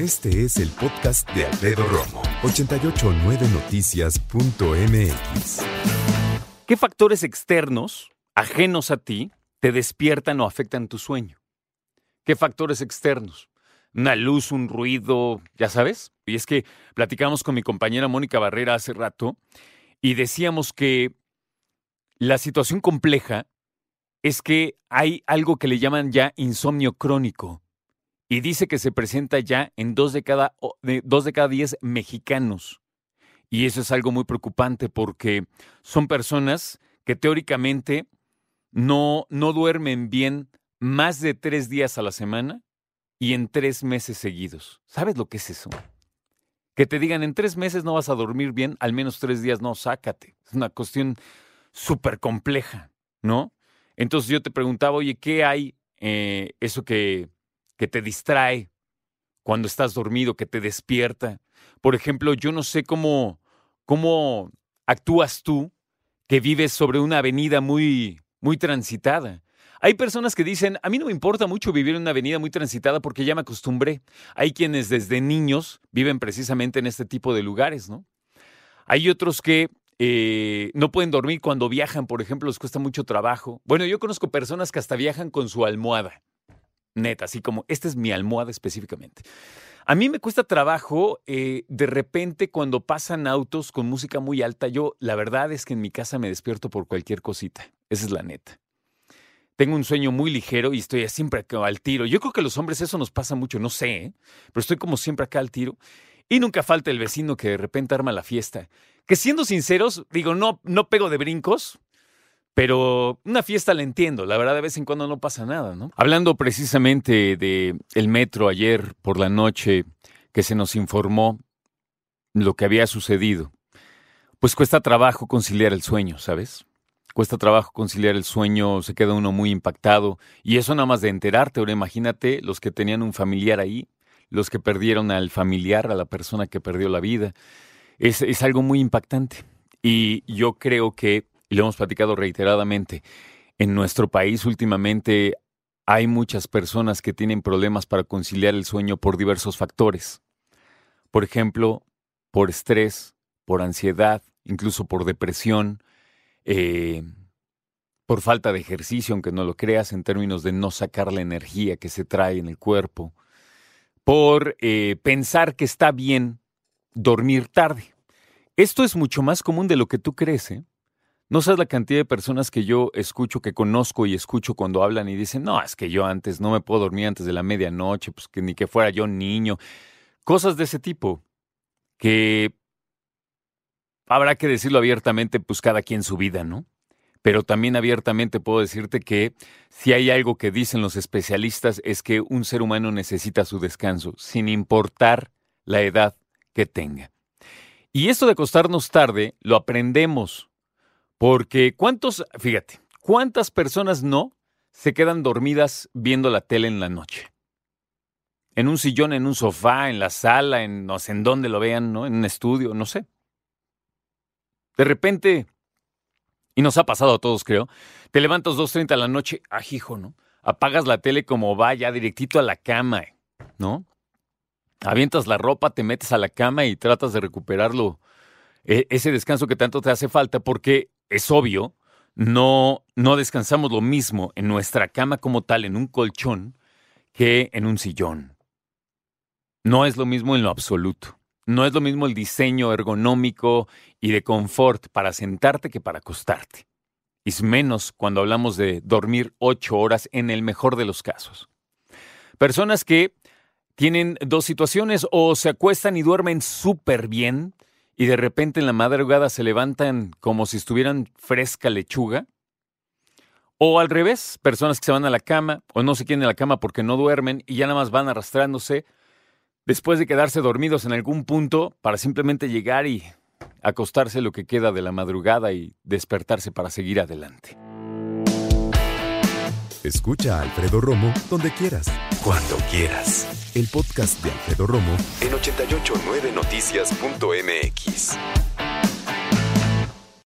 Este es el podcast de Alfredo Romo, 889noticias.mx. ¿Qué factores externos, ajenos a ti, te despiertan o afectan tu sueño? ¿Qué factores externos? Una luz, un ruido, ya sabes. Y es que platicamos con mi compañera Mónica Barrera hace rato y decíamos que la situación compleja es que hay algo que le llaman ya insomnio crónico y dice que se presenta ya en dos de cada, dos diez mexicanos. Y eso es algo muy preocupante porque son personas que teóricamente no, no duermen bien más de tres días a la semana y en tres meses seguidos. ¿Sabes lo que es eso? Que te digan en tres meses no vas a dormir bien, al menos tres días no, sácate. Es una cuestión súper compleja, ¿no? Entonces yo te preguntaba, oye, ¿qué hay eh, eso que que te distrae cuando estás dormido, que te despierta. Por ejemplo, yo no sé cómo, cómo actúas tú que vives sobre una avenida muy, muy transitada. Hay personas que dicen, a mí no me importa mucho vivir en una avenida muy transitada porque ya me acostumbré. Hay quienes desde niños viven precisamente en este tipo de lugares, ¿no? Hay otros que eh, no pueden dormir cuando viajan, por ejemplo, les cuesta mucho trabajo. Bueno, yo conozco personas que hasta viajan con su almohada neta, así como, esta es mi almohada específicamente. A mí me cuesta trabajo, eh, de repente cuando pasan autos con música muy alta, yo la verdad es que en mi casa me despierto por cualquier cosita, esa es la neta. Tengo un sueño muy ligero y estoy siempre acá al tiro. Yo creo que a los hombres eso nos pasa mucho, no sé, ¿eh? pero estoy como siempre acá al tiro. Y nunca falta el vecino que de repente arma la fiesta. Que siendo sinceros, digo, no, no pego de brincos, pero una fiesta la entiendo, la verdad de vez en cuando no pasa nada, ¿no? Hablando precisamente de el metro ayer por la noche que se nos informó lo que había sucedido, pues cuesta trabajo conciliar el sueño, ¿sabes? Cuesta trabajo conciliar el sueño, se queda uno muy impactado y eso nada más de enterarte, ahora imagínate los que tenían un familiar ahí, los que perdieron al familiar, a la persona que perdió la vida, es, es algo muy impactante y yo creo que y lo hemos platicado reiteradamente, en nuestro país últimamente hay muchas personas que tienen problemas para conciliar el sueño por diversos factores. Por ejemplo, por estrés, por ansiedad, incluso por depresión, eh, por falta de ejercicio, aunque no lo creas, en términos de no sacar la energía que se trae en el cuerpo, por eh, pensar que está bien dormir tarde. Esto es mucho más común de lo que tú crees. ¿eh? No sabes la cantidad de personas que yo escucho, que conozco y escucho cuando hablan y dicen, no, es que yo antes no me puedo dormir antes de la medianoche, pues que ni que fuera yo niño. Cosas de ese tipo que habrá que decirlo abiertamente, pues cada quien su vida, ¿no? Pero también abiertamente puedo decirte que si hay algo que dicen los especialistas es que un ser humano necesita su descanso, sin importar la edad que tenga. Y esto de acostarnos tarde lo aprendemos porque cuántos, fíjate, ¿cuántas personas no se quedan dormidas viendo la tele en la noche? En un sillón, en un sofá, en la sala, en no sé en dónde lo vean, ¿no? En un estudio, no sé. De repente, y nos ha pasado a todos, creo, te levantas 2.30 a la noche, ajijo, ¿no? Apagas la tele como va, ya directito a la cama, ¿no? Avientas la ropa, te metes a la cama y tratas de recuperarlo, e, ese descanso que tanto te hace falta, porque es obvio, no, no descansamos lo mismo en nuestra cama como tal, en un colchón, que en un sillón. No es lo mismo en lo absoluto. No es lo mismo el diseño ergonómico y de confort para sentarte que para acostarte. Es menos cuando hablamos de dormir ocho horas en el mejor de los casos. Personas que tienen dos situaciones o se acuestan y duermen súper bien y de repente en la madrugada se levantan como si estuvieran fresca lechuga. O al revés, personas que se van a la cama o no se quieren a la cama porque no duermen y ya nada más van arrastrándose después de quedarse dormidos en algún punto para simplemente llegar y acostarse lo que queda de la madrugada y despertarse para seguir adelante. Escucha a Alfredo Romo donde quieras, cuando quieras. El podcast de Alfredo Romo en 889noticias.mx.